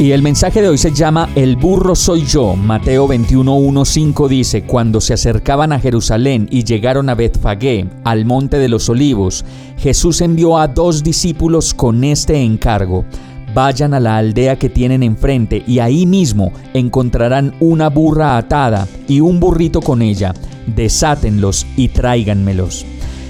Y el mensaje de hoy se llama El burro soy yo. Mateo 21.1.5 dice, Cuando se acercaban a Jerusalén y llegaron a Betfagé, al monte de los olivos, Jesús envió a dos discípulos con este encargo. Vayan a la aldea que tienen enfrente y ahí mismo encontrarán una burra atada y un burrito con ella. Desátenlos y tráiganmelos.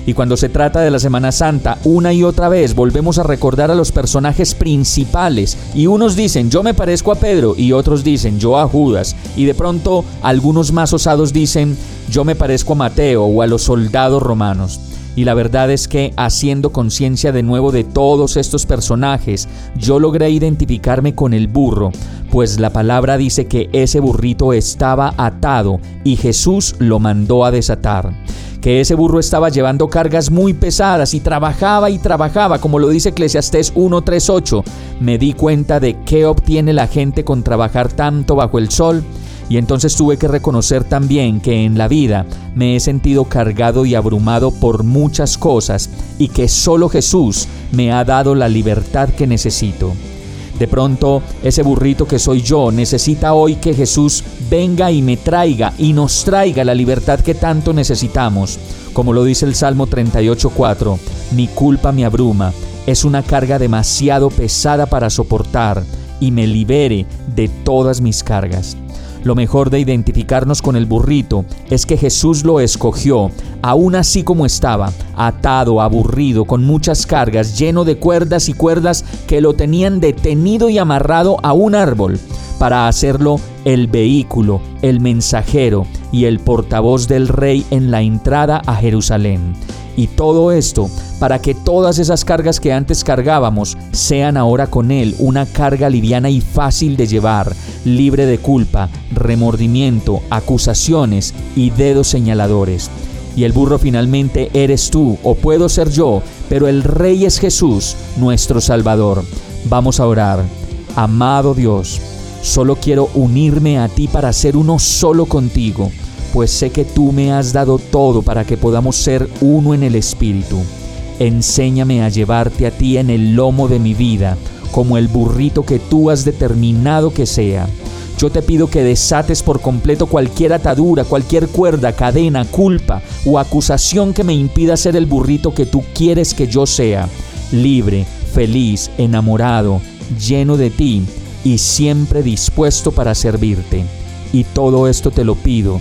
Y cuando se trata de la Semana Santa, una y otra vez volvemos a recordar a los personajes principales. Y unos dicen, yo me parezco a Pedro, y otros dicen, yo a Judas. Y de pronto algunos más osados dicen, yo me parezco a Mateo o a los soldados romanos. Y la verdad es que, haciendo conciencia de nuevo de todos estos personajes, yo logré identificarme con el burro, pues la palabra dice que ese burrito estaba atado y Jesús lo mandó a desatar que ese burro estaba llevando cargas muy pesadas y trabajaba y trabajaba, como lo dice Eclesiastés 1.3.8. Me di cuenta de qué obtiene la gente con trabajar tanto bajo el sol y entonces tuve que reconocer también que en la vida me he sentido cargado y abrumado por muchas cosas y que solo Jesús me ha dado la libertad que necesito. De pronto, ese burrito que soy yo necesita hoy que Jesús venga y me traiga y nos traiga la libertad que tanto necesitamos. Como lo dice el Salmo 38.4, mi culpa me abruma, es una carga demasiado pesada para soportar y me libere de todas mis cargas. Lo mejor de identificarnos con el burrito es que Jesús lo escogió, aún así como estaba, atado, aburrido, con muchas cargas, lleno de cuerdas y cuerdas que lo tenían detenido y amarrado a un árbol, para hacerlo el vehículo, el mensajero y el portavoz del rey en la entrada a Jerusalén. Y todo esto para que todas esas cargas que antes cargábamos sean ahora con Él una carga liviana y fácil de llevar, libre de culpa, remordimiento, acusaciones y dedos señaladores. Y el burro finalmente eres tú o puedo ser yo, pero el Rey es Jesús, nuestro Salvador. Vamos a orar. Amado Dios, solo quiero unirme a ti para ser uno solo contigo pues sé que tú me has dado todo para que podamos ser uno en el Espíritu. Enséñame a llevarte a ti en el lomo de mi vida, como el burrito que tú has determinado que sea. Yo te pido que desates por completo cualquier atadura, cualquier cuerda, cadena, culpa o acusación que me impida ser el burrito que tú quieres que yo sea, libre, feliz, enamorado, lleno de ti y siempre dispuesto para servirte. Y todo esto te lo pido